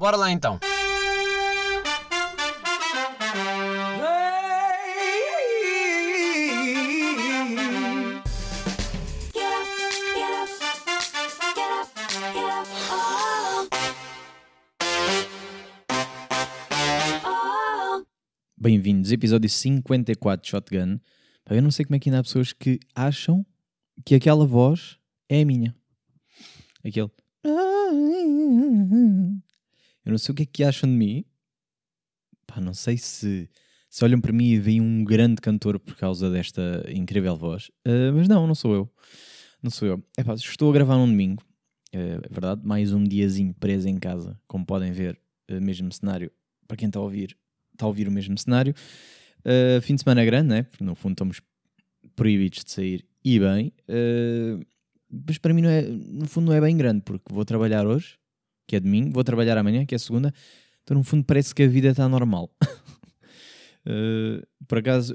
Bora lá então. Bem-vindos, episódio 54 de Shotgun. Eu não sei como é que ainda há pessoas que acham que aquela voz é a minha. Aquele. Eu não sei o que é que acham de mim. Pá, não sei se, se olham para mim e veem um grande cantor por causa desta incrível voz. Ah, mas não, não sou eu. Não sou eu. É pá, estou a gravar num domingo. Ah, é verdade, mais um diazinho preso em casa. Como podem ver, ah, mesmo cenário. Para quem está a ouvir, está a ouvir o mesmo cenário. Uh, fim de semana grande, né? Porque no fundo estamos proibidos de sair e bem. Uh, mas para mim, não é, no fundo, não é bem grande, porque vou trabalhar hoje, que é domingo, vou trabalhar amanhã, que é segunda. Então, no fundo, parece que a vida está normal. Uh, por acaso,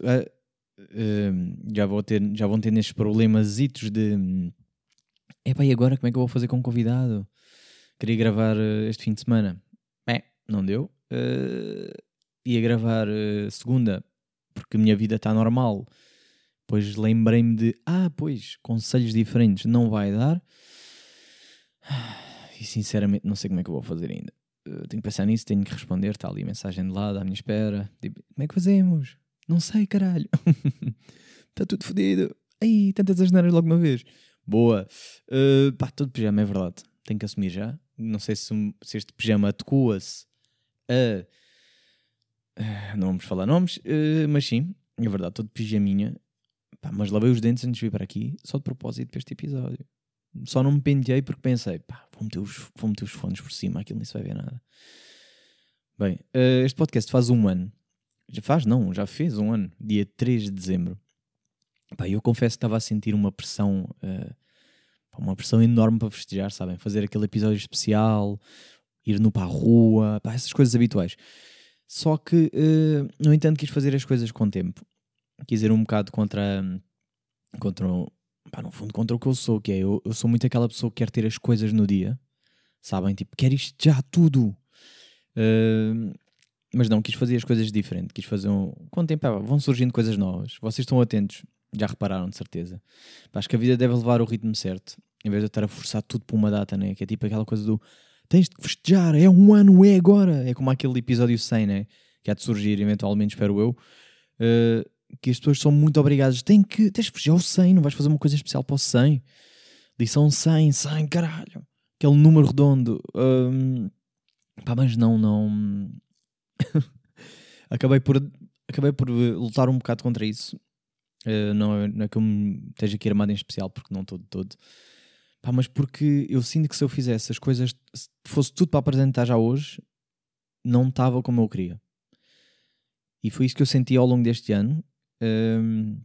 já, vou ter, já vão ter nestes problemas de. Epá, e agora como é que eu vou fazer com um convidado? Queria gravar este fim de semana. É, não deu. Uh, ia gravar uh, segunda porque a minha vida está normal. Depois lembrei-me de, ah, pois, conselhos diferentes não vai dar. E sinceramente não sei como é que eu vou fazer ainda. Uh, tenho que pensar nisso, tenho que responder. Está ali a mensagem de lado à minha espera. Tipo, como é que fazemos? Não sei, caralho. Está tudo fodido. Ai, tantas asneiras logo uma vez. Boa. Uh, pá, todo pijama, é verdade. Tenho que assumir já. Não sei se, se este pijama adequa-se a Uh, não vamos falar nomes, uh, mas sim, é verdade, de pijaminha. Pá, mas lavei os dentes antes de vir para aqui, só de propósito para este episódio. Só não me penteei porque pensei, pá, vou meter os, vou meter os fones por cima, aquilo nem se vai ver nada. Bem, uh, este podcast faz um ano. Já faz? Não, já fez um ano. Dia 3 de dezembro. Pá, eu confesso que estava a sentir uma pressão, uma pressão enorme para festejar, sabem? Fazer aquele episódio especial, ir no para a rua, pá, essas coisas habituais. Só que, uh, no entanto, quis fazer as coisas com tempo. Quis ir um bocado contra. contra pá, no fundo, contra o que eu sou, que é eu, eu sou muito aquela pessoa que quer ter as coisas no dia, sabem? Tipo, quer isto já, tudo. Uh, mas não, quis fazer as coisas diferente. Quis fazer um. Com o tempo, vão surgindo coisas novas. Vocês estão atentos, já repararam, de certeza. Pá, acho que a vida deve levar o ritmo certo, em vez de eu estar a forçar tudo para uma data, né? Que é tipo aquela coisa do tens de festejar, é um ano, é agora. É como aquele episódio 100, né? Que há de surgir eventualmente, espero eu. Uh, que as pessoas são muito obrigadas. Tem que, tens de festejar o 100, não vais fazer uma coisa especial para o 100. Lição 100, 100, caralho. Aquele número redondo. Um, pá, mas não, não. acabei, por, acabei por lutar um bocado contra isso. Uh, não, é, não é que eu me esteja aqui armado em especial, porque não estou de todo. Pá, mas porque eu sinto que se eu fizesse as coisas, se fosse tudo para apresentar já hoje, não estava como eu queria. E foi isso que eu senti ao longo deste ano. Um,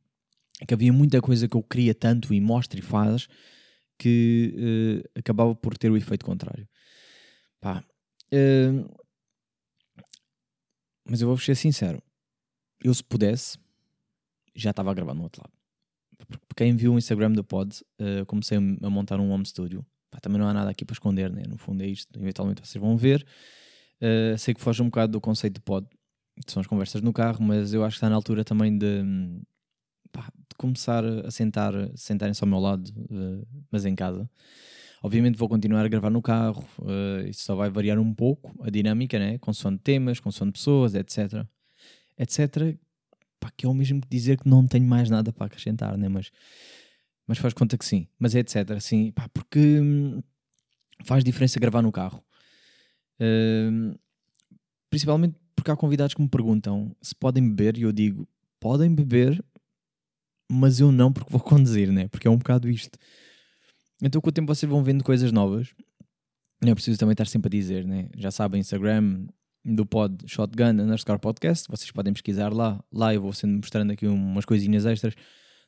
que havia muita coisa que eu queria tanto e mostra e faz que uh, acabava por ter o efeito contrário. Pá, uh, mas eu vou ser sincero. Eu, se pudesse, já estava a gravar no outro lado quem viu o Instagram do Pod, uh, comecei a montar um home studio. Pá, também não há nada aqui para esconder, né? no fundo é isto. Eventualmente vocês vão ver. Uh, sei que foge um bocado do conceito de pod, são as conversas no carro, mas eu acho que está na altura também de, pá, de começar a sentar, sentarem-se ao meu lado, uh, mas em casa. Obviamente vou continuar a gravar no carro, uh, isso só vai variar um pouco a dinâmica, né? consoante temas, consoante pessoas, etc. etc pá, que é o mesmo que dizer que não tenho mais nada para acrescentar, né? mas, mas faz conta que sim. Mas é etc. Assim, pá, porque hum, faz diferença gravar no carro. Uh, principalmente porque há convidados que me perguntam se podem beber e eu digo podem beber, mas eu não porque vou conduzir, né? porque é um bocado isto. Então, com o tempo, vocês vão vendo coisas novas. Não é preciso também estar sempre a dizer, né? Já sabem, Instagram, do pod Shotgun underscore podcast. Vocês podem pesquisar lá. Lá eu vou sendo mostrando aqui umas coisinhas extras.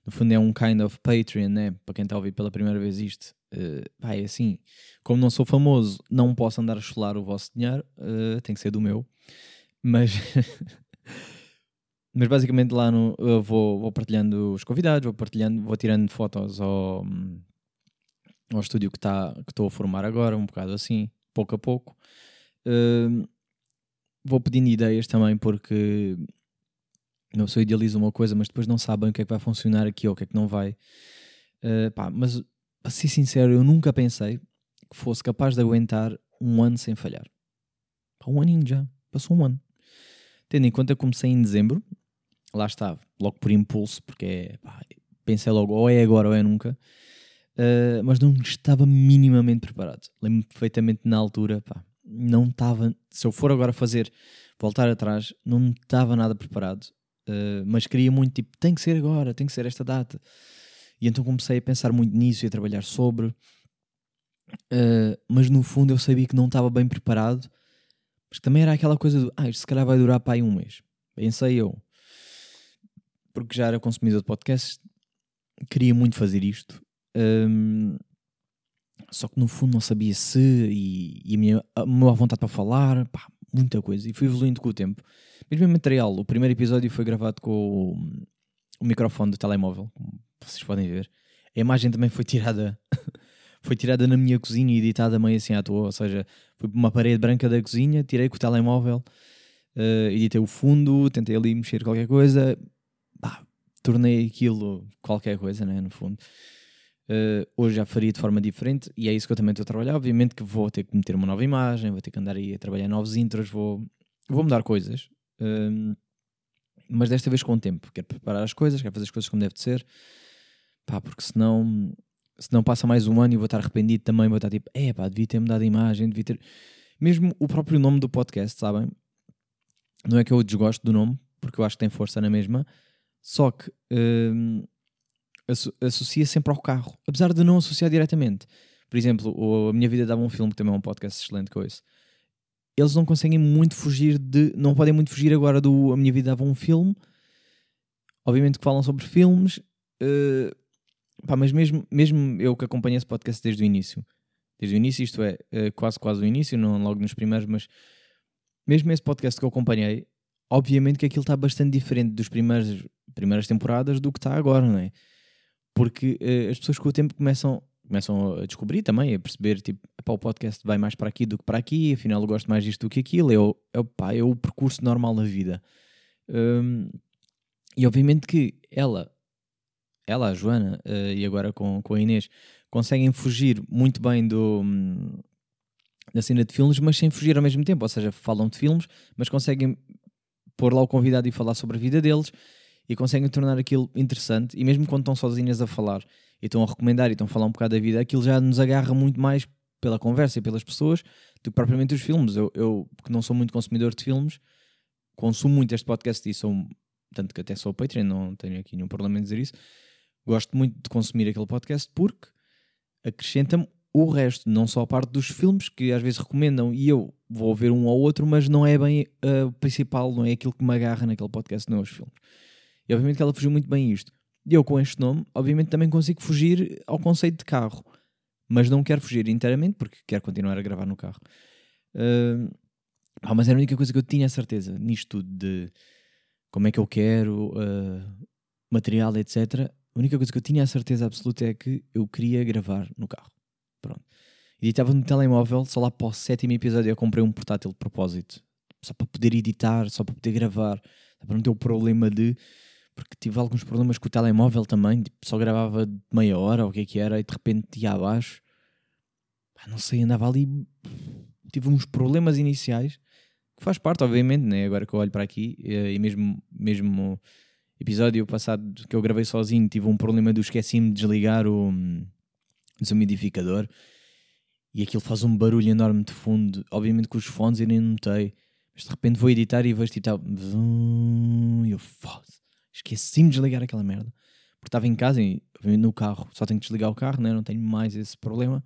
No fundo é um kind of Patreon, né? Para quem está a ouvir pela primeira vez isto. Uh, é assim, como não sou famoso, não posso andar a chular o vosso dinheiro. Uh, tem que ser do meu. Mas... Mas basicamente lá no, eu vou, vou partilhando os convidados, vou partilhando, vou tirando fotos ao, ao estúdio que tá, estou a formar agora, um bocado assim, pouco a pouco. Uh, vou pedindo ideias também, porque não sou idealizo uma coisa, mas depois não sabem o que é que vai funcionar aqui ou o que é que não vai. Uh, pá, mas para ser sincero, eu nunca pensei que fosse capaz de aguentar um ano sem falhar. Um aninho já, passou um ano. Tendo em conta que comecei em dezembro, lá estava, logo por impulso, porque é, pá, pensei logo, ou é agora ou é nunca, uh, mas não estava minimamente preparado. Lembro-me perfeitamente na altura, pá, não estava, se eu for agora fazer, voltar atrás, não estava nada preparado, uh, mas queria muito, tipo, tem que ser agora, tem que ser esta data. E então comecei a pensar muito nisso e a trabalhar sobre, uh, mas no fundo eu sabia que não estava bem preparado, mas também era aquela coisa do, ah, isto se calhar vai durar para aí um mês. Pensei eu, porque já era consumidor de podcasts, queria muito fazer isto. Um, só que no fundo não sabia se e, e a, minha, a minha vontade para falar, pá, muita coisa. E fui evoluindo com o tempo. Mesmo em material, o primeiro episódio foi gravado com o, o microfone do telemóvel, como vocês podem ver. A imagem também foi tirada foi tirada na minha cozinha e editada meio assim à toa. Ou seja, fui para uma parede branca da cozinha, tirei com o telemóvel, uh, editei o fundo, tentei ali mexer qualquer coisa, pá, tornei aquilo qualquer coisa, né, no fundo. Uh, hoje já faria de forma diferente e é isso que eu também estou a trabalhar. Obviamente que vou ter que meter uma nova imagem, vou ter que andar aí a trabalhar novos intros, vou, vou mudar coisas. Uh, mas desta vez com o tempo. Quero preparar as coisas, quero fazer as coisas como deve de ser. Pá, porque senão, senão passa mais um ano e vou estar arrependido também. Vou estar tipo, é pá, devia ter mudado a imagem, devia ter. Mesmo o próprio nome do podcast, sabem? Não é que eu desgosto do nome, porque eu acho que tem força na mesma só que um, associa sempre ao carro, apesar de não associar diretamente. Por exemplo, A Minha Vida Dava um Filme, que também é um podcast excelente com isso. Eles não conseguem muito fugir de. Não podem muito fugir agora do A Minha Vida Dava um Filme. Obviamente que falam sobre filmes. Uh, pá, mas mesmo, mesmo eu que acompanho esse podcast desde o início, desde o início, isto é, uh, quase quase o início, não logo nos primeiros, mas mesmo esse podcast que eu acompanhei, obviamente que aquilo está bastante diferente dos primeiros primeiras temporadas do que está agora, não é? Porque uh, as pessoas com o tempo começam, começam a descobrir também, a perceber, tipo, o podcast vai mais para aqui do que para aqui, afinal eu gosto mais disto do que aquilo, é o, é pá, é o percurso normal da vida. Um, e obviamente que ela, ela, a Joana, uh, e agora com, com a Inês, conseguem fugir muito bem do, da cena de filmes, mas sem fugir ao mesmo tempo. Ou seja, falam de filmes, mas conseguem pôr lá o convidado e falar sobre a vida deles e conseguem tornar aquilo interessante. E mesmo quando estão sozinhas a falar e estão a recomendar e estão a falar um bocado da vida, aquilo já nos agarra muito mais pela conversa e pelas pessoas do que propriamente os filmes. Eu, eu que não sou muito consumidor de filmes, consumo muito este podcast e sou, tanto que até sou Patreon, não tenho aqui nenhum problema em dizer isso. Gosto muito de consumir aquele podcast porque acrescenta-me o resto, não só a parte dos filmes que às vezes recomendam e eu vou ver um ou outro, mas não é bem uh, o principal, não é aquilo que me agarra naquele podcast, não é os filmes. E obviamente que ela fugiu muito bem isto. E eu com este nome, obviamente também consigo fugir ao conceito de carro, mas não quero fugir inteiramente porque quero continuar a gravar no carro. Uh, mas era a única coisa que eu tinha a certeza nisto tudo de como é que eu quero, uh, material, etc. A única coisa que eu tinha a certeza absoluta é que eu queria gravar no carro. Pronto. Editava no telemóvel, só lá para o sétimo episódio eu comprei um portátil de propósito. Só para poder editar, só para poder gravar. Para não ter o problema de. Porque tive alguns problemas com o telemóvel também. Tipo, só gravava de meia hora, ou o que é que era, e de repente ia abaixo. Não sei, andava ali. Tive uns problemas iniciais. Que faz parte, obviamente, né? agora que eu olho para aqui. E mesmo, mesmo episódio passado que eu gravei sozinho, tive um problema do esqueci-me de desligar o desumidificador e aquilo faz um barulho enorme de fundo. Obviamente com os fones eu nem notei, mas de repente vou editar e vejo tipo, e eu esqueci-me de desligar aquela merda. Porque estava em casa e no carro, só tenho que desligar o carro, né? não tenho mais esse problema.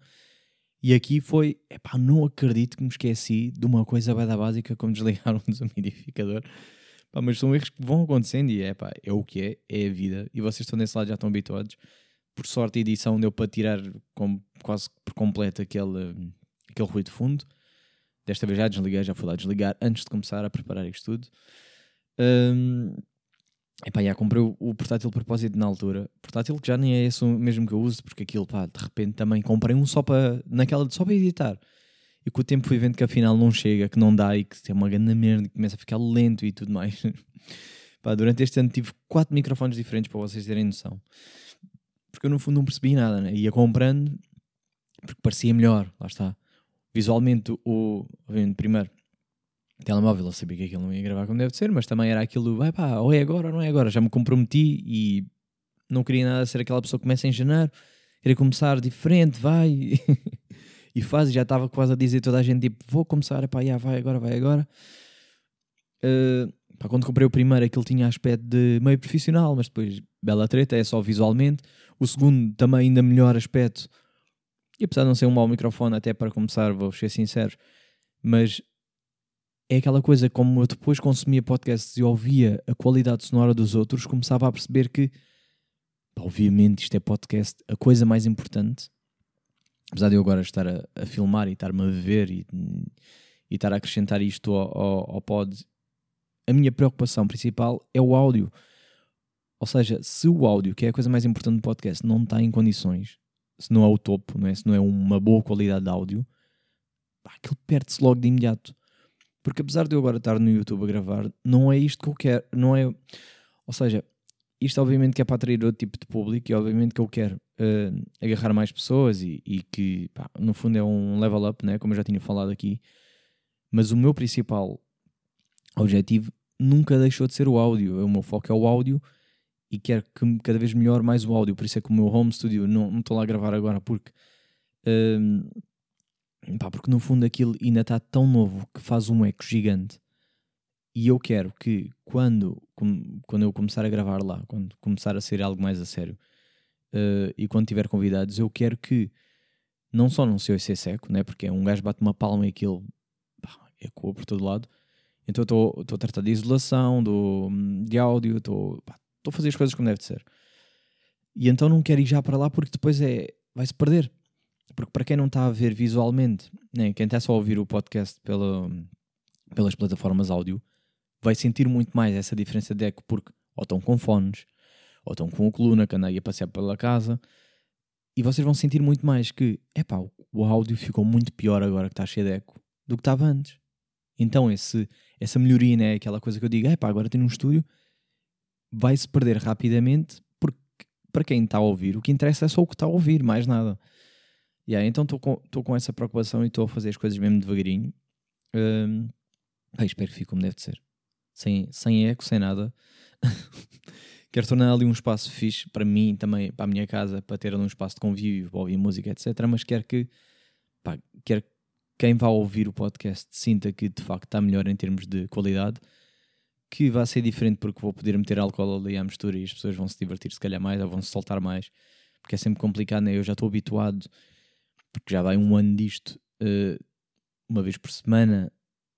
E aqui foi, epá, não acredito que me esqueci de uma coisa bada básica como desligar um desumidificador. Pá, mas são erros que vão acontecendo e é, pá, é o que é, é a vida. E vocês estão nesse lado já estão habituados por sorte a edição deu para tirar com, quase por completo aquele, aquele ruído de fundo. Desta vez já desliguei, já fui lá desligar antes de começar a preparar isto tudo. Um, epá, já comprei o, portátil de propósito na altura. Portátil que já nem é esse mesmo que eu uso, porque aquilo, pá, de repente também comprei um só para, naquela, só para editar. E com o tempo fui vendo que afinal não chega, que não dá e que tem uma grande merda e começa a ficar lento e tudo mais. Pá, durante este ano tive quatro microfones diferentes para vocês terem noção. Porque eu no fundo não percebi nada, né? ia comprando porque parecia melhor, lá está. Visualmente, o, obviamente, primeiro, o telemóvel eu sabia que aquilo não ia gravar como deve ser, mas também era aquilo, vai pá, ou é agora ou não é agora. Já me comprometi e não queria nada ser aquela pessoa que começa em janeiro, queria começar diferente, vai. e faz, já estava quase a dizer toda a gente, tipo, vou começar, pá, já, vai agora, vai agora. Uh, pá, quando comprei o primeiro, aquilo tinha aspecto de meio profissional, mas depois, bela treta, é só visualmente. O segundo, também ainda melhor aspecto. E apesar de não ser um mau microfone, até para começar, vou ser sincero, mas é aquela coisa, como eu depois consumia podcasts e ouvia a qualidade sonora dos outros, começava a perceber que, obviamente, isto é podcast, a coisa mais importante apesar de eu agora estar a, a filmar e estar-me a ver e, e estar a acrescentar isto ao, ao, ao pod, a minha preocupação principal é o áudio. Ou seja, se o áudio, que é a coisa mais importante do podcast, não está em condições, se não é o topo, não é? se não é uma boa qualidade de áudio, aquilo perde-se logo de imediato. Porque apesar de eu agora estar no YouTube a gravar, não é isto que eu quero, não é. Ou seja, isto obviamente que é para atrair outro tipo de público e obviamente que eu quero uh, agarrar mais pessoas e, e que pá, no fundo é um level up, né? como eu já tinha falado aqui. Mas o meu principal objetivo nunca deixou de ser o áudio. O meu foco é o áudio e quero que cada vez melhor mais o áudio. Por isso é que o meu home studio não estou lá a gravar agora porque. Uh, pá, porque no fundo aquilo ainda está tão novo que faz um eco gigante e eu quero que quando, quando eu começar a gravar lá, quando começar a ser algo mais a sério, uh, e quando tiver convidados, eu quero que não só não se ouça seco, né? porque um gajo bate uma palma e aquilo ecoa por todo lado. Então estou a tratar de isolação, do, de áudio, estou a fazer as coisas como deve ser. E então não quero ir já para lá porque depois é, vai-se perder. Porque para quem não está a ver visualmente, né, quem está só a ouvir o podcast pela, pelas plataformas áudio, vai sentir muito mais essa diferença de eco porque ou estão com fones, ou estão com a coluna que anda aí a passear pela casa, e vocês vão sentir muito mais que, epá, o áudio ficou muito pior agora que está cheio de eco do que estava antes. Então esse, essa melhoria, né, aquela coisa que eu digo, epá, agora tenho um estúdio, vai-se perder rapidamente porque para quem está a ouvir, o que interessa é só o que está a ouvir, mais nada. Yeah, então estou com, com essa preocupação e estou a fazer as coisas mesmo devagarinho. Um, espero que fique como deve de ser sem, sem eco, sem nada. Quero tornar ali um espaço fixe para mim também, para a minha casa, para ter ali um espaço de convívio, para ouvir música, etc. Mas quero que, pá, quero que quem vá ouvir o podcast sinta que de facto está melhor em termos de qualidade, que vai ser diferente porque vou poder meter álcool ali à mistura e as pessoas vão se divertir se calhar mais ou vão se soltar mais, porque é sempre complicado, né? Eu já estou habituado, porque já vai um ano disto, uh, uma vez por semana,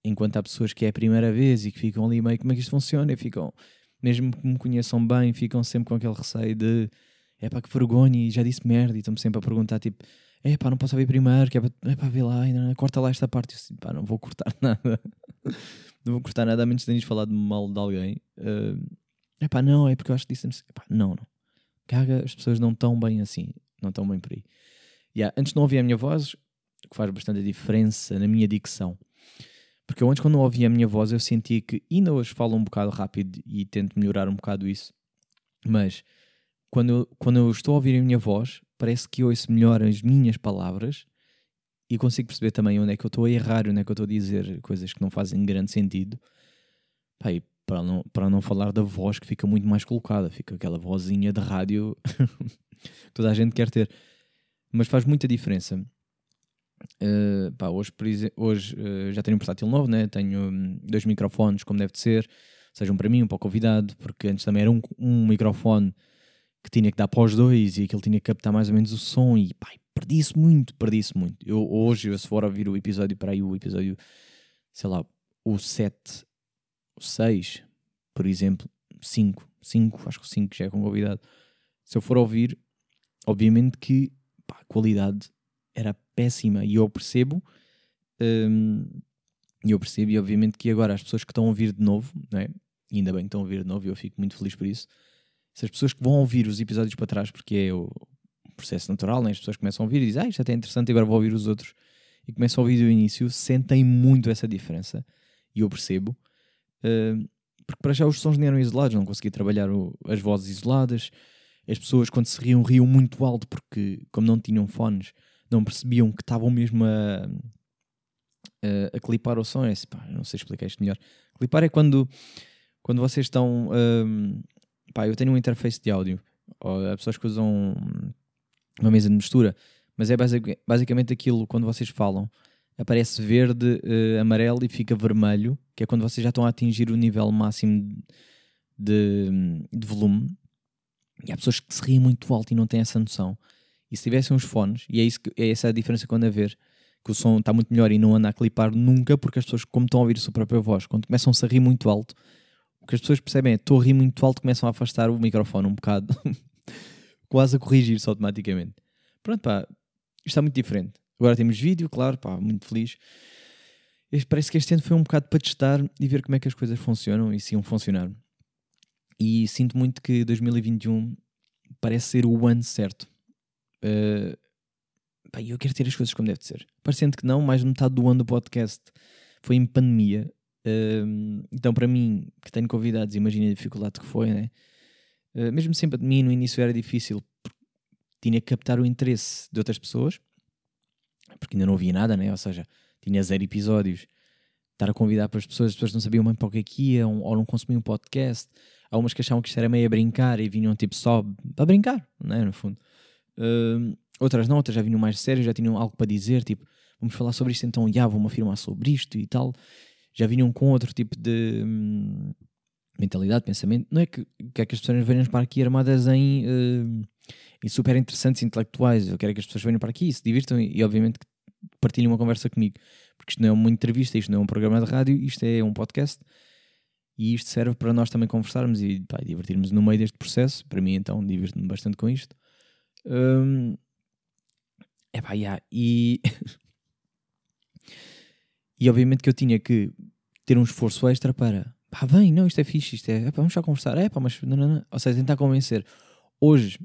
enquanto há pessoas que é a primeira vez e que ficam ali meio como é que isto funciona e ficam, mesmo que me conheçam bem, ficam sempre com aquele receio de é pá, que vergonha e já disse merda e estão-me sempre a perguntar tipo é pá, não posso ouvir primeiro, que é para, é ver lá, ainda, corta lá esta parte. Eu assim, pá, não vou cortar nada, não vou cortar nada, a menos que tenhas falado mal de alguém. Uh, é pá, não, é porque eu acho que disse pá, não, não, caga, as pessoas não estão bem assim, não estão bem por aí. Yeah, antes não ouvia a minha voz, que faz bastante diferença na minha dicção. Porque eu antes, quando ouvia a minha voz, eu sentia que ainda hoje falo um bocado rápido e tento melhorar um bocado isso. Mas quando eu, quando eu estou a ouvir a minha voz, parece que ouço melhor as minhas palavras e consigo perceber também onde é que eu estou a errar, onde é que eu estou a dizer coisas que não fazem grande sentido. Pá, para não, para não falar da voz que fica muito mais colocada, fica aquela vozinha de rádio que toda a gente quer ter. Mas faz muita diferença Uh, pá, hoje, hoje uh, já tenho um portátil novo, né? tenho um, dois microfones, como deve de ser, sejam para mim, um para o convidado, porque antes também era um, um microfone que tinha que dar para os dois e aquilo tinha que captar mais ou menos o som e pá, perdi-se muito, perdi-se muito. Eu, hoje, se for ouvir o episódio para aí, o episódio, sei lá, o 7, o 6, por exemplo, 5, 5, acho que 5 já é com convidado. Se eu for ouvir, obviamente que pá, a qualidade era péssima e eu percebo. Um, eu percebo, e obviamente que agora as pessoas que estão a ouvir de novo, não é? Ainda bem que estão a ouvir de novo, e eu fico muito feliz por isso. Essas pessoas que vão ouvir os episódios para trás, porque é o processo natural, né? as pessoas começam a ouvir e dizem, ah, isto até é interessante, agora vou ouvir os outros. e começam a ouvir do início, sentem muito essa diferença. E eu percebo. Uh, porque para já os sons nem eram isolados, não conseguia trabalhar o, as vozes isoladas. As pessoas, quando se riam, riam muito alto, porque, como não tinham fones, não percebiam que estavam mesmo a, a, a clipar o som. É assim, pá, não sei explicar isto melhor. Clipar é quando, quando vocês estão. Um, pá, eu tenho um interface de áudio. Há pessoas que usam uma mesa de mistura, mas é basic, basicamente aquilo quando vocês falam. Aparece verde, uh, amarelo e fica vermelho, que é quando vocês já estão a atingir o nível máximo de, de volume. E há pessoas que se riem muito alto e não têm essa noção. E se tivessem uns fones, e é, isso que, é essa a diferença quando a ver, que o som está muito melhor e não anda a clipar nunca, porque as pessoas, como estão a ouvir a sua própria voz, quando começam -se a rir muito alto, o que as pessoas percebem é, estou a rir muito alto, começam a afastar o microfone um bocado, quase a corrigir-se automaticamente. Pronto, pá, isto está muito diferente. Agora temos vídeo, claro, pá, muito feliz. Este, parece que este ano foi um bocado para testar e ver como é que as coisas funcionam e se iam funcionar. E sinto muito que 2021 parece ser o ano certo. Uh, pá, eu quero ter as coisas como deve ser. Parecendo que não, mais de metade do ano do podcast foi em pandemia. Uh, então, para mim, que tenho convidados, imagina a dificuldade que foi, né? Uh, mesmo sem pandemia, no início era difícil, tinha que captar o interesse de outras pessoas, porque ainda não havia nada, né? Ou seja, tinha zero episódios. Estar a convidar para as pessoas, as pessoas não sabiam bem para o que é que iam, ou não consumiam podcast. Há umas que achavam que isto era meio a brincar e vinham tipo só para brincar, né? No fundo. Uh, outras não, outras já vinham mais sérias, já tinham algo para dizer, tipo, vamos falar sobre isto, então, já, vou-me afirmar sobre isto e tal. Já vinham com outro tipo de hum, mentalidade, pensamento. Não é que, que, é que as pessoas venham para aqui armadas em, uh, em super interessantes intelectuais. Eu quero que as pessoas venham para aqui e se divirtam e, e, obviamente, partilhem uma conversa comigo. Porque isto não é uma entrevista, isto não é um programa de rádio, isto é um podcast. E isto serve para nós também conversarmos e pá, divertirmos no meio deste processo. Para mim, então, divirto-me bastante com isto. Um, epá, yeah, e. e obviamente que eu tinha que ter um esforço extra para. Pá, vem, não, isto é fixe, isto é. Epá, vamos já conversar. É, mas. Não, não, não. Ou seja, tentar convencer. Hoje.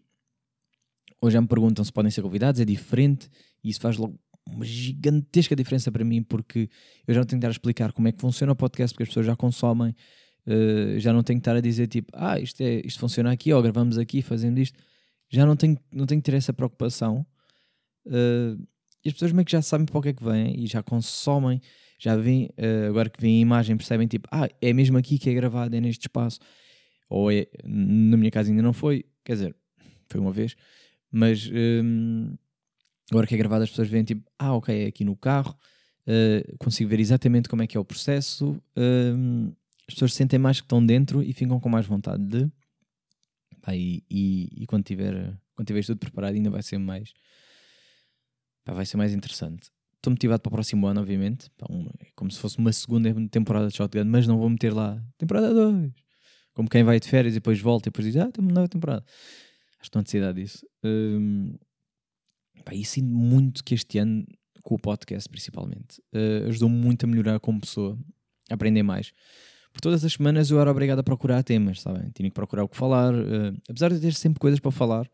Hoje já me perguntam se podem ser convidados, é diferente e isso faz logo uma gigantesca diferença para mim porque eu já não tenho que estar a explicar como é que funciona o podcast porque as pessoas já consomem, uh, já não tenho que estar a dizer tipo, ah, isto, é, isto funciona aqui, ou gravamos aqui fazendo isto já não tenho, não tenho que ter essa preocupação. Uh, e as pessoas meio que já sabem para o que é que vêm e já consomem, já vêm, uh, agora que vêm a imagem, percebem tipo, ah, é mesmo aqui que é gravado, é neste espaço. Ou é, na minha casa ainda não foi, quer dizer, foi uma vez, mas um, agora que é gravado as pessoas veem tipo, ah, ok, é aqui no carro, uh, consigo ver exatamente como é que é o processo, um, as pessoas sentem mais que estão dentro e ficam com mais vontade de Pá, e, e, e, quando tiver quando tiver tudo preparado ainda vai ser mais pá, vai ser mais interessante. Estou motivado para o próximo ano obviamente. Pá, é como se fosse uma segunda temporada de Shotgun mas não vou meter lá temporada 2 como quem vai de férias e depois volta e depois diz ah temos uma nova temporada. Acho que não há necessidade disso. Um, pá, e sinto muito que este ano com o podcast principalmente uh, ajudou muito a melhorar como pessoa a aprender mais por todas as semanas eu era obrigado a procurar temas, sabem? Tinha que procurar o que falar, uh, apesar de ter sempre coisas para falar,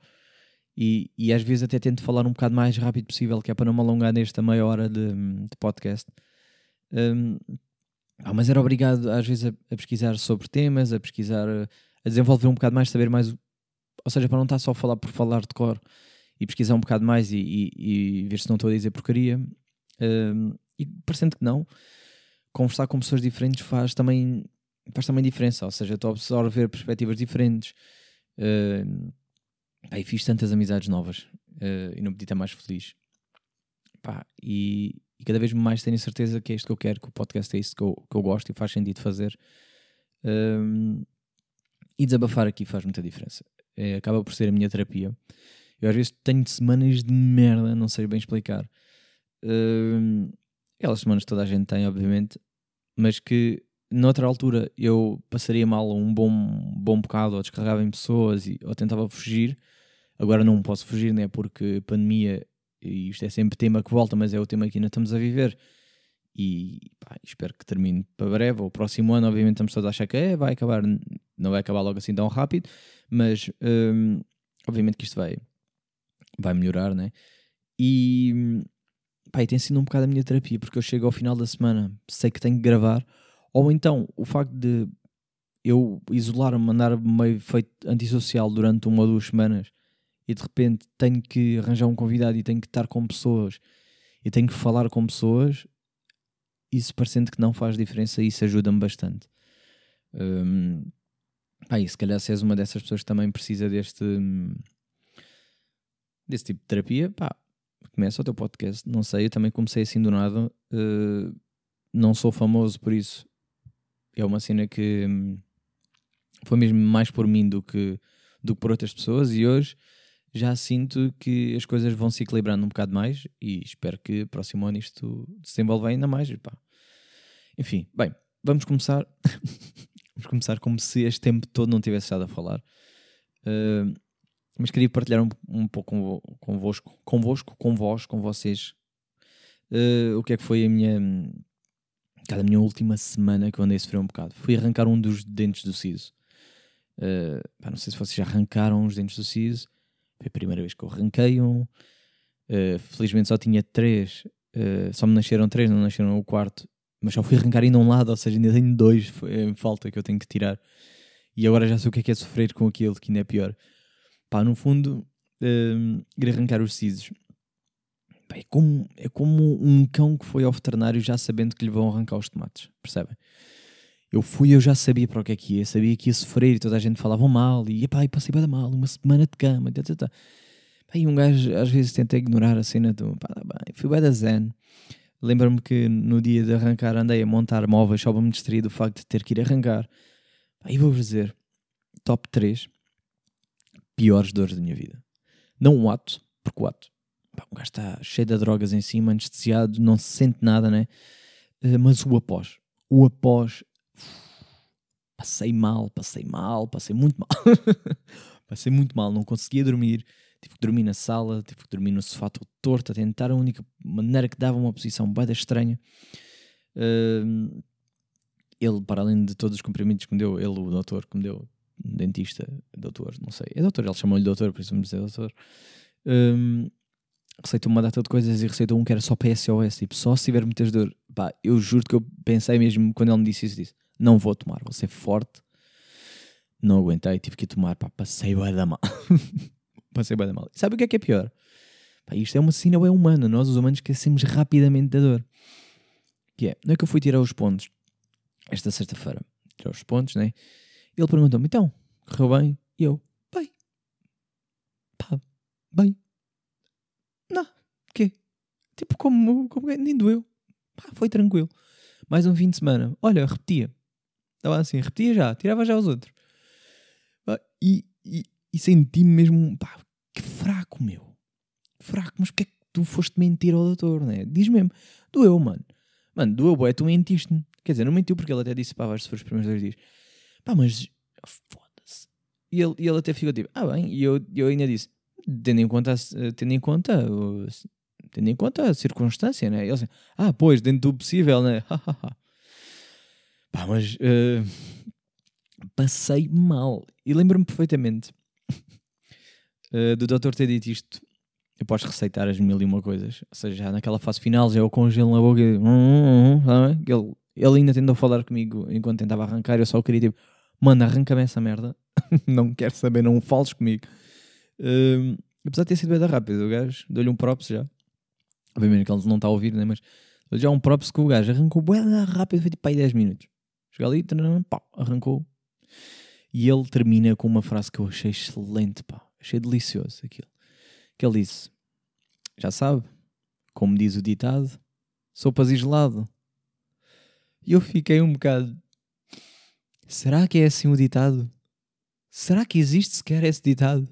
e, e às vezes até tento falar um bocado mais rápido possível, que é para não me alongar nesta meia hora de, de podcast. Um, ah, mas era obrigado às vezes a, a, pesquisar sobre temas, a pesquisar, a desenvolver um bocado mais, saber mais, ou seja, para não estar só a falar por falar de cor e pesquisar um bocado mais e, e, e ver se não estou a dizer porcaria. Um, e parecendo que não, conversar com pessoas diferentes faz também, faz também diferença, ou seja, estou a absorver perspectivas diferentes. Uh, fiz tantas amizades novas uh, e não podia estar mais feliz. Pá, e, e, cada vez mais tenho certeza que é isto que eu quero, que o podcast é isto que eu, que eu gosto e faz sentido fazer. Um, e desabafar aqui faz muita diferença. É, acaba por ser a minha terapia. Eu às vezes tenho semanas de merda, não sei bem explicar. Um, Aquelas semanas toda a gente tem, obviamente, mas que noutra altura eu passaria mal um bom, bom bocado, ou descarregava em pessoas, e, ou tentava fugir. Agora não posso fugir, né? Porque pandemia, e isto é sempre tema que volta, mas é o tema que ainda estamos a viver. E pá, espero que termine para breve. O próximo ano, obviamente, estamos todos a achar que é, vai acabar, não vai acabar logo assim tão rápido, mas hum, obviamente que isto vai, vai melhorar, né? E pá, e tem sido um bocado a minha terapia, porque eu chego ao final da semana, sei que tenho que gravar, ou então o facto de eu isolar-me, mandar meio feito antissocial durante uma ou duas semanas e de repente tenho que arranjar um convidado e tenho que estar com pessoas e tenho que falar com pessoas, isso parecendo que não faz diferença, isso ajuda-me bastante. Um, pá, e se calhar se és uma dessas pessoas que também precisa deste desse tipo de terapia, pá, começa o teu podcast. Não sei, eu também comecei assim do nada. Uh, não sou famoso por isso. É uma cena que hum, foi mesmo mais por mim do que, do que por outras pessoas e hoje já sinto que as coisas vão se equilibrando um bocado mais e espero que próximo ano isto se desenvolva ainda mais. Pá. Enfim, bem, vamos começar. vamos começar como se este tempo todo não tivesse estado a falar. Uh, mas queria partilhar um, um pouco convosco, convosco, com vós, com vocês, uh, o que é que foi a minha, cada minha última semana que eu andei a sofrer um bocado. Fui arrancar um dos dentes do siso. Uh, pá, não sei se vocês já arrancaram os dentes do siso. Foi a primeira vez que eu arranquei um. Uh, felizmente só tinha três. Só me nasceram três, não nasceram o quarto. Mas só fui arrancar ainda um lado, ou seja, ainda tenho dois em falta que eu tenho que tirar. E agora já sei o que é que é sofrer com aquilo, que ainda é pior. Pá, no fundo, uh, ir arrancar os sisos. Pá, é, como, é como um cão que foi ao veterinário já sabendo que lhe vão arrancar os tomates, percebem? eu fui, eu já sabia para o que é que ia, sabia que ia sofrer e toda a gente falava mal e, epá, e passei bem mal, uma semana de cama, e, tá, e um gajo às vezes tenta ignorar a cena do, pá, tá bem, fui bem da zen. Lembro-me que no dia de arrancar andei a montar móveis só para me distrair do facto de ter que ir arrancar. E vou-vos dizer, top 3 piores dores da minha vida. Não o ato, porque o ato, pá, um gajo está cheio de drogas em cima, anestesiado, não se sente nada, né? Uh, mas o após. O após passei mal, passei mal, passei muito mal. passei muito mal, não conseguia dormir. Tive que dormir na sala, tive que dormir no sofá todo torto, a tentar a única maneira que dava uma posição bem estranha. Uh, ele, para além de todos os comprimidos que me deu, ele, o doutor, que me deu, um dentista, doutor, não sei, é doutor, ele chamou-lhe doutor, por isso vamos dizer doutor. Um, receitou uma data de coisas e receitou um que era só PSOS, tipo, só se tiver muitas dor. Pá, eu juro que eu pensei mesmo, quando ele me disse isso, disse, não vou tomar, vou ser forte. Não aguentei, tive que tomar, pá, passei bem da mal. passei bem da mal. Sabe o que é que é pior? Pá, isto é uma cena é humana, nós os humanos esquecemos rapidamente da dor. Que é, não é que eu fui tirar os pontos esta sexta-feira, tirar os pontos, né? Ele perguntou-me, então, correu bem? E eu, bem. Pá, bem. Não, quê? Tipo, como, como nem doeu. Pá, foi tranquilo. Mais um fim de semana. Olha, repetia. Estava assim, repetia já, tirava já os outros. E, e, e senti-me mesmo, pá, que fraco, meu. Fraco, mas porque é que tu foste mentir ao doutor, né? Diz mesmo, doeu, mano. Mano, doeu, é tu mentiste-me. Quer dizer, não mentiu porque ele até disse, pá, vais sofrer os primeiros dois dias. Pá, mas foda-se. E ele, e ele até ficou tipo, ah, bem. E eu, eu ainda disse, tendo em conta, tendo em conta, tendo em conta a circunstância, né? Ele assim, ah, pois, dentro do possível, né? Pá, mas uh, passei mal. E lembro-me perfeitamente uh, do doutor ter dito isto. Eu posso receitar as mil e uma coisas. Ou seja, já naquela fase final, já eu congelo na boca. Hum, hum, hum, ele, ele ainda tentou falar comigo enquanto tentava arrancar. Eu só queria tipo, manda, arranca-me essa merda. não quero saber, não fales comigo. Uh, apesar de ter sido bem rápido, o gajo deu-lhe um props já. Obviamente que ele não está a ouvir, né? mas já um props que o gajo arrancou bem rápido, foi tipo aí 10 minutos. Chegou ali, pá, arrancou. E ele termina com uma frase que eu achei excelente, pá. Achei delicioso aquilo. Que ele disse: Já sabe, como diz o ditado, sopas e gelado. E eu fiquei um bocado. Será que é assim o ditado? Será que existe sequer esse ditado?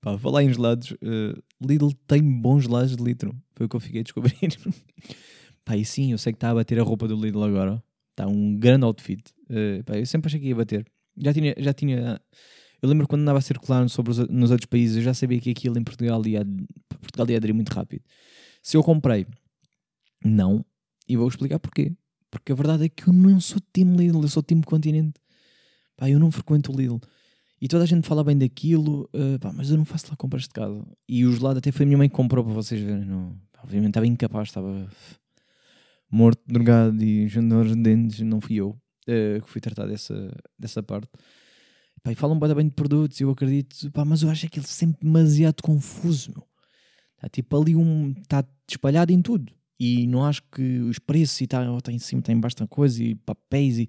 Pá, falar em gelados, uh, Lidl tem bons gelados de litro. Foi o que eu fiquei a descobrir. pá, e sim, eu sei que está a bater a roupa do Lidl agora. Está um grande outfit. Uh, pá, eu sempre achei que ia bater. Já tinha, já tinha. Eu lembro quando andava a circular sobre os, nos outros países, eu já sabia que aquilo em Portugal ia, Portugal ia aderir muito rápido. Se eu comprei, não. E vou explicar porquê. Porque a verdade é que eu não sou time Lidl, eu sou time Continente. Pá, eu não frequento o Lidl. E toda a gente fala bem daquilo, uh, pá, mas eu não faço lá compras de casa. E o gelado até foi a minha mãe que comprou para vocês verem. Não, obviamente estava incapaz, estava morto, drogado e jandores de dentes, não fui eu uh, que fui tratar dessa, dessa parte. Pá, e falam bem de produtos, eu acredito, pá, mas eu acho aquilo sempre demasiado confuso. Está tipo ali um. Está espalhado em tudo. E não acho que os preços e está tá em cima, tem bastante coisa e papéis e.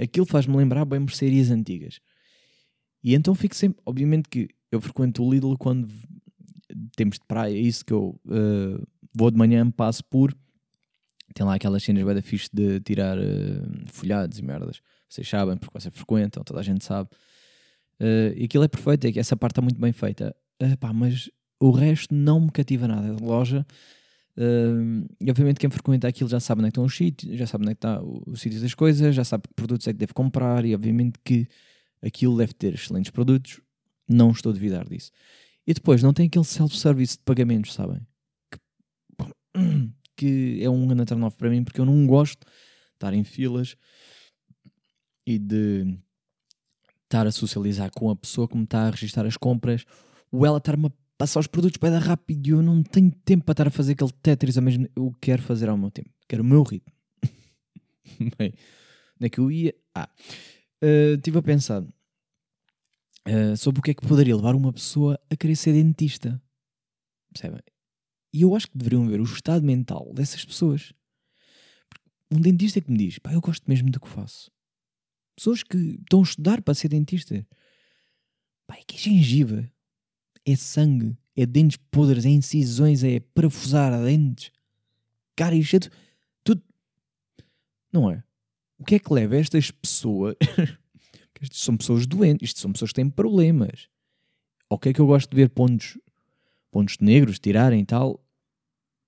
Aquilo faz-me lembrar bem mercearias antigas. E então fico sempre. Obviamente que eu frequento o Lidl quando temos de praia, é isso que eu uh, vou de manhã, passo por. Tem lá aquelas cenas bem da fixe de tirar uh, folhados e merdas. Vocês sabem, porque vocês frequentam, toda a gente sabe. Uh, e aquilo é perfeito, é que essa parte está muito bem feita. Uh, pá, mas o resto não me cativa nada. A loja, uh, e obviamente quem frequenta aquilo já sabe onde é estão os sítios, já sabe onde é está o, o sítio das coisas, já sabe que produtos é que deve comprar e obviamente que aquilo deve ter excelentes produtos. Não estou a duvidar disso. E depois não tem aquele self-service de pagamentos, sabem? Que, que é um grande turn para mim porque eu não gosto de estar em filas e de estar a socializar com a pessoa que me está a registrar as compras, ou ela estar-me a passar os produtos para dar rápido e eu não tenho tempo para estar a fazer aquele Tetris ao mesmo Eu quero fazer ao meu tempo, quero o meu ritmo. Bem, onde é que eu ia? Ah, uh, estive a pensar uh, sobre o que é que poderia levar uma pessoa a querer ser dentista. Percebem? E eu acho que deveriam ver o estado mental dessas pessoas. Um dentista é que me diz, pá, eu gosto mesmo do que faço pessoas que estão a estudar para ser dentista. Pai, que é gengiva? É sangue, é dentes podres, é incisões, é parafusar a dentes. Cara, isto é tudo. Não é? O que é que leva estas pessoas. Estas são pessoas doentes, isto são pessoas que têm problemas. Ok, que eu gosto de ver pontos, pontos negros tirarem e tal,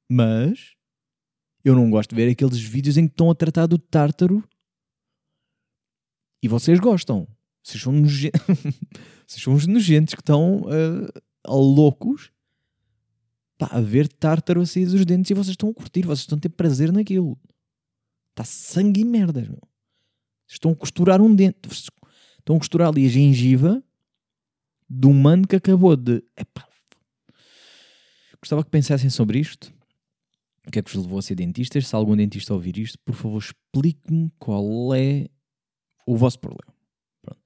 mas eu não gosto de ver aqueles vídeos em que estão a tratar do tártaro e vocês gostam. Vocês são, noje... vocês são os nojentos que estão uh, loucos pá, a ver tártaro a sair dos dentes e vocês estão a curtir, vocês estão a ter prazer naquilo. Está sangue e merdas, meu. Estão a costurar um dente. Estão a costurar ali a gengiva um mano que acabou de. Epá. Gostava que pensassem sobre isto. O que é que vos levou a ser dentistas? Se algum dentista ouvir isto, por favor, explique-me qual é o vosso problema. Pronto.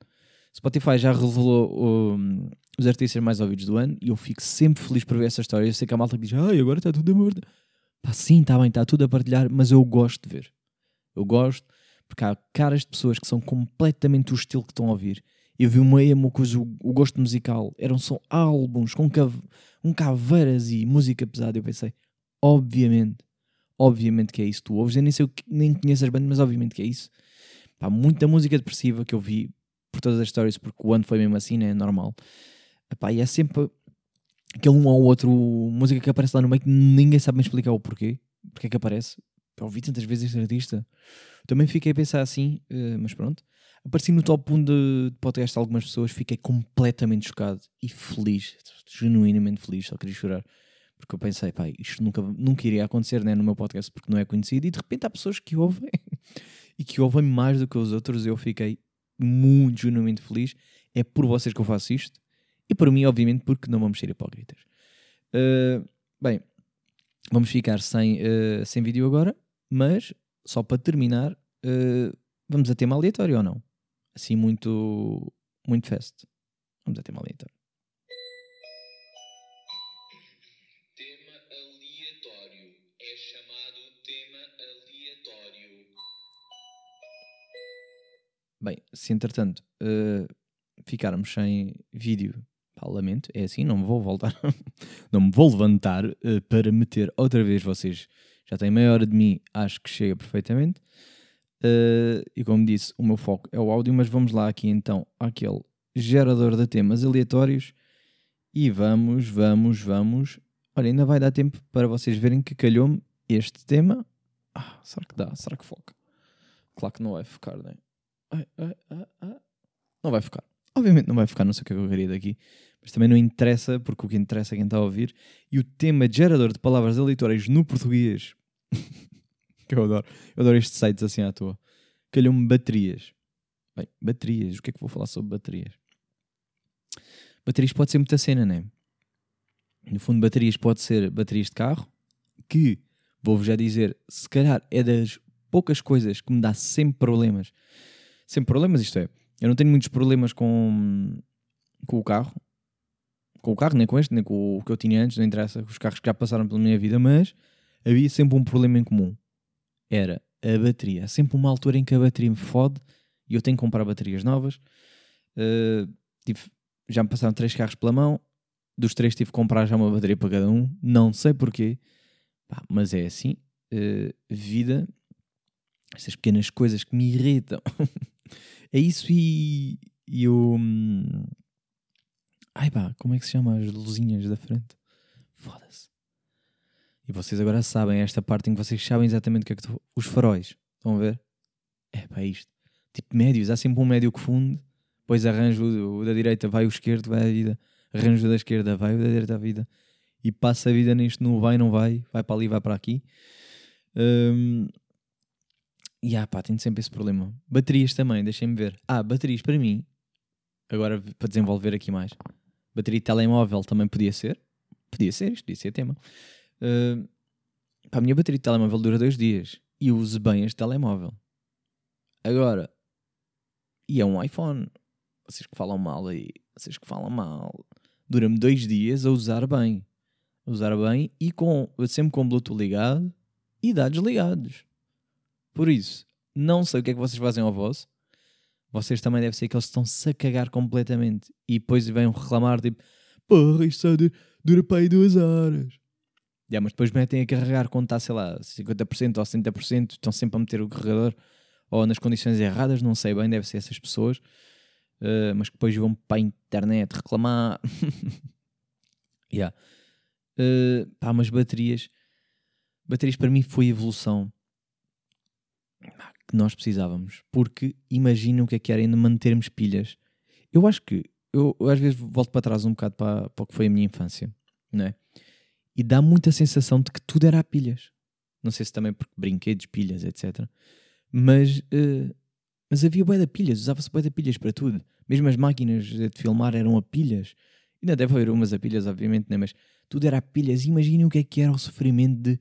Spotify já revelou um, os artistas mais ouvidos do ano e eu fico sempre feliz por ver essa história. Eu sei que a malta diz, ai, agora está tudo a morda. Pá, sim, está bem, está tudo a partilhar, mas eu gosto de ver. Eu gosto, porque há caras de pessoas que são completamente o estilo que estão a ouvir. Eu vi uma emo coisa, o, o gosto musical, eram só álbuns com cave, um caveiras e música pesada. Eu pensei, obviamente, obviamente que é isso. Tu ouves, eu nem sei, nem conheço as bandas, mas obviamente que é isso. Pá, muita música depressiva que eu vi por todas as histórias, porque o ano foi mesmo assim, né? é normal. Epá, e é sempre aquele um ou outro música que aparece lá no meio que ninguém sabe me explicar o porquê. Porque é que aparece. Eu ouvi tantas vezes este artista. Também fiquei a pensar assim, uh, mas pronto. Apareci no top 1 de, de podcast de algumas pessoas, fiquei completamente chocado e feliz, genuinamente feliz, só queria chorar. Porque eu pensei, pá, isto nunca, nunca iria acontecer né, no meu podcast porque não é conhecido, e de repente há pessoas que ouvem e que ouvem mais do que os outros. Eu fiquei muito, genuinamente feliz. É por vocês que eu faço isto e por mim, obviamente, porque não vamos ser hipócritas. Uh, bem, vamos ficar sem, uh, sem vídeo agora, mas só para terminar, uh, vamos a tema aleatório ou não? Assim, muito, muito fast. Vamos a tema aleatório. Bem, se entretanto ficarmos sem vídeo, pá, lamento, é assim, não me vou voltar, não me vou levantar uh, para meter outra vez vocês. Já têm meia hora de mim, acho que chega perfeitamente. Uh, e como disse, o meu foco é o áudio, mas vamos lá aqui então àquele gerador de temas aleatórios e vamos, vamos, vamos. Olha, ainda vai dar tempo para vocês verem que calhou-me este tema. Ah, será que dá? Será que foca? Claro que não vai focar, não é? Não vai ficar. Obviamente não vai ficar, não sei o que eu queria daqui. Mas também não interessa, porque o que interessa é quem está a ouvir. E o tema gerador de palavras aleatórias no português. que eu adoro. Eu adoro estes sites assim à toa. Calhou-me baterias. Bem, baterias. O que é que vou falar sobre baterias? Baterias pode ser muita cena, não é? No fundo, baterias pode ser baterias de carro, que, vou-vos já dizer, se calhar é das poucas coisas que me dá sempre problemas. Sempre problemas, isto é, eu não tenho muitos problemas com, com o carro, com o carro, nem com este, nem com o que eu tinha antes, não interessa, os carros que já passaram pela minha vida, mas havia sempre um problema em comum. Era a bateria. Há sempre uma altura em que a bateria me fode e eu tenho que comprar baterias novas. Uh, tive, já me passaram três carros pela mão, dos três tive que comprar já uma bateria para cada um, não sei porquê, mas é assim. Uh, vida, essas pequenas coisas que me irritam. é isso e, e o. Hum, Ai pá, como é que se chama as luzinhas da frente? Foda-se. E vocês agora sabem esta parte em que vocês sabem exatamente o que é que. Os faróis. Estão a ver? É pá, isto. Tipo médios. Há sempre um médio que funde. Depois arranjo o, da direita, vai o esquerdo, vai a vida. Arranjo o da esquerda, vai o da direita, a vida. E passa a vida nisto no vai, não vai. Vai para ali, vai para aqui. Um... E ah pá, tenho sempre esse problema. Baterias também, deixem-me ver. Ah, baterias para mim. Agora para desenvolver aqui mais Bateria de telemóvel também podia ser. Podia ser, isto podia ser tema. Uh, a minha bateria de telemóvel dura dois dias e eu uso bem este telemóvel. Agora, e é um iPhone. Vocês que falam mal aí, vocês que falam mal. Dura-me dois dias a usar bem. A usar bem e com, sempre com Bluetooth ligado e dados ligados. Por isso, não sei o que é que vocês fazem ao vosso vocês também devem ser que eles estão-se a cagar completamente e depois vêm reclamar tipo porra, isto só dura para aí duas horas. Yeah, mas depois metem a carregar quando está, sei lá, 50% ou 70%, estão sempre a meter o carregador ou nas condições erradas, não sei bem, deve ser essas pessoas, uh, mas que depois vão para a internet reclamar. yeah. Uh, pá, mas baterias, baterias para mim foi evolução que nós precisávamos. Porque imaginem o que é que era ainda mantermos pilhas. Eu acho que, eu, eu, às vezes volto para trás um bocado para, para o que foi a minha infância, não é? E dá muita sensação de que tudo era a pilhas. Não sei se também porque brinquedos, pilhas, etc. Mas, uh, mas havia bué de pilhas, usava-se bué de pilhas para tudo. Mesmo as máquinas de filmar eram a pilhas. Ainda deve haver umas a pilhas, obviamente, né? mas tudo era a pilhas. Imaginem o que é que era o sofrimento de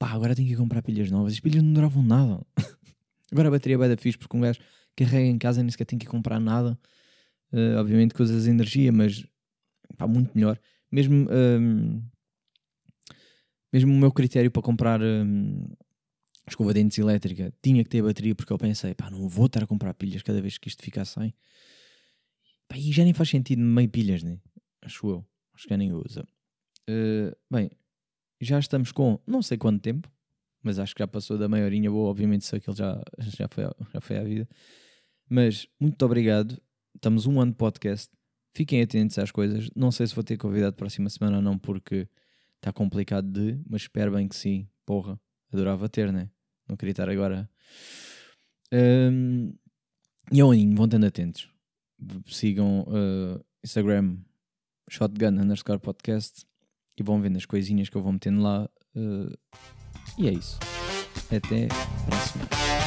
pá, agora tenho que comprar pilhas novas. As pilhas não duravam nada. agora a bateria vai da fixe porque um gajo carrega em casa nem sequer tem que comprar nada. Uh, obviamente coisas de energia, mas pá, muito melhor. Mesmo, um, mesmo o meu critério para comprar um, escova de dentes elétrica tinha que ter bateria porque eu pensei, pá, não vou estar a comprar pilhas cada vez que isto ficar sem. Pá, e já nem faz sentido meio pilhas, né? Acho eu. Acho que nem usa. Uh, bem, já estamos com não sei quanto tempo, mas acho que já passou da maiorinha boa, obviamente sei que ele já, já, foi, já foi à vida. Mas muito obrigado. Estamos um ano de podcast. Fiquem atentos às coisas. Não sei se vou ter convidado próxima semana ou não, porque está complicado de, mas espero bem que sim. Porra, adorava ter, né? Não queria estar agora. Um, e ao aninho, vão estando atentos. Sigam uh, Instagram shotgun underscore podcast e vão vendo as coisinhas que eu vou metendo lá. Uh, e é isso. Até a próxima.